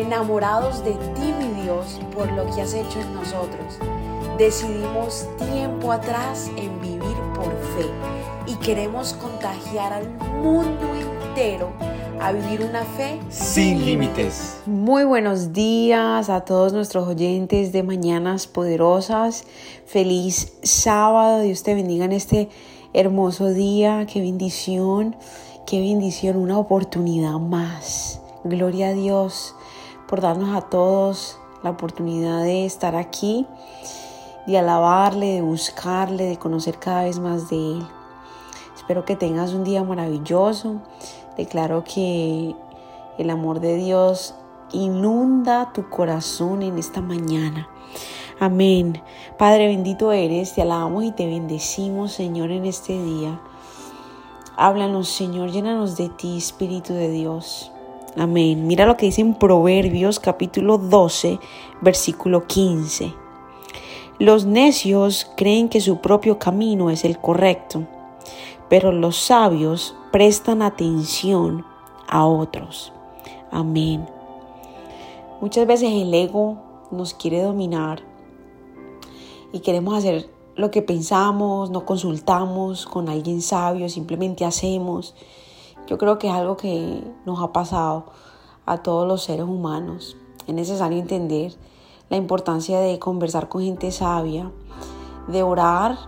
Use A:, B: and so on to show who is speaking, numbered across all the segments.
A: enamorados de ti, mi Dios, por lo que has hecho en nosotros. Decidimos tiempo atrás en vivir por fe y queremos contagiar al mundo entero a vivir una fe
B: sin límites.
A: Muy buenos días a todos nuestros oyentes de Mañanas Poderosas. Feliz sábado. Dios te bendiga en este hermoso día. Qué bendición, qué bendición, una oportunidad más. Gloria a Dios por darnos a todos la oportunidad de estar aquí, de alabarle, de buscarle, de conocer cada vez más de Él. Espero que tengas un día maravilloso Declaro que el amor de Dios inunda tu corazón en esta mañana. Amén. Padre bendito eres, te alabamos y te bendecimos, Señor, en este día. Háblanos, Señor, llénanos de ti, Espíritu de Dios. Amén. Mira lo que dice en Proverbios capítulo 12, versículo 15. Los necios creen que su propio camino es el correcto, pero los sabios prestan atención a otros. Amén. Muchas veces el ego nos quiere dominar y queremos hacer lo que pensamos, no consultamos con alguien sabio, simplemente hacemos. Yo creo que es algo que nos ha pasado a todos los seres humanos. Es necesario entender la importancia de conversar con gente sabia, de orar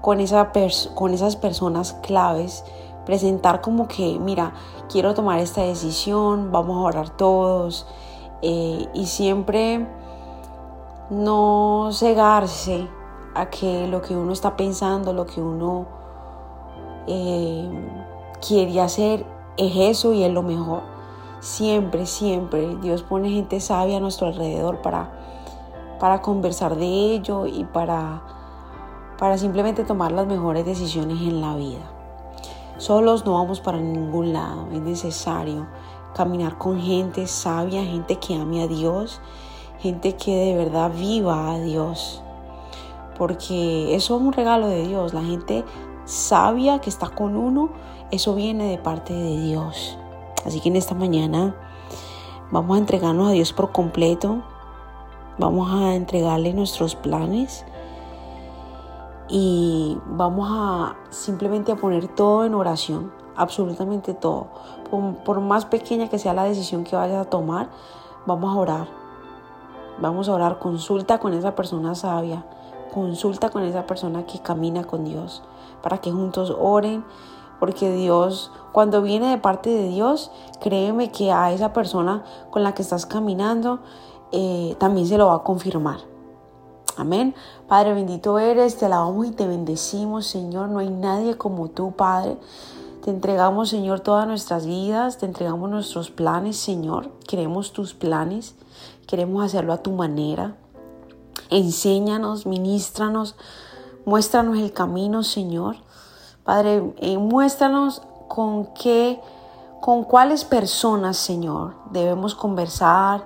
A: con, esa con esas personas claves presentar como que, mira, quiero tomar esta decisión, vamos a orar todos eh, y siempre no cegarse a que lo que uno está pensando, lo que uno eh, quiere hacer es eso y es lo mejor. Siempre, siempre Dios pone gente sabia a nuestro alrededor para, para conversar de ello y para, para simplemente tomar las mejores decisiones en la vida. Solos no vamos para ningún lado, es necesario caminar con gente sabia, gente que ame a Dios, gente que de verdad viva a Dios. Porque eso es un regalo de Dios, la gente sabia que está con uno, eso viene de parte de Dios. Así que en esta mañana vamos a entregarnos a Dios por completo, vamos a entregarle nuestros planes y vamos a simplemente a poner todo en oración, absolutamente todo. Por, más pequeña que sea la decisión que vayas a tomar, vamos a orar. Vamos a orar, consulta con esa persona sabia, consulta con esa persona que camina con Dios, para que juntos oren, porque Dios, cuando viene de parte de Dios, créeme que a esa persona con la que estás caminando, eh, también se lo va a confirmar. Amén. Padre bendito eres, te alabamos y te bendecimos, Señor. No hay nadie como tú, Padre. Te entregamos, Señor, todas nuestras vidas, te entregamos nuestros planes, Señor. Queremos tus planes, queremos hacerlo a tu manera. Enséñanos, ministranos, muéstranos el camino, Señor. Padre, eh, muéstranos con qué, con cuáles personas, Señor, debemos conversar,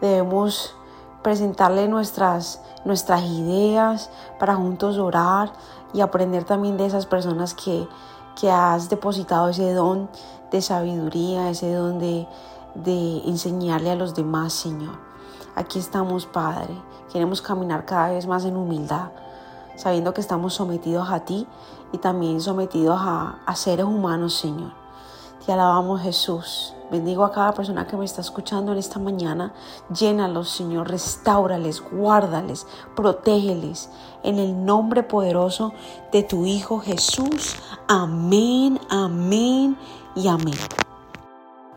A: debemos presentarle nuestras, nuestras ideas para juntos orar y aprender también de esas personas que, que has depositado ese don de sabiduría, ese don de, de enseñarle a los demás, Señor. Aquí estamos, Padre. Queremos caminar cada vez más en humildad, sabiendo que estamos sometidos a ti y también sometidos a, seres humanos, Señor. Te alabamos, Jesús. Bendigo a cada persona que me está escuchando en esta mañana. Llénalos, Señor. Restáurales, guárdales, protégeles. En el nombre poderoso de tu Hijo Jesús. Amén, amén y amén.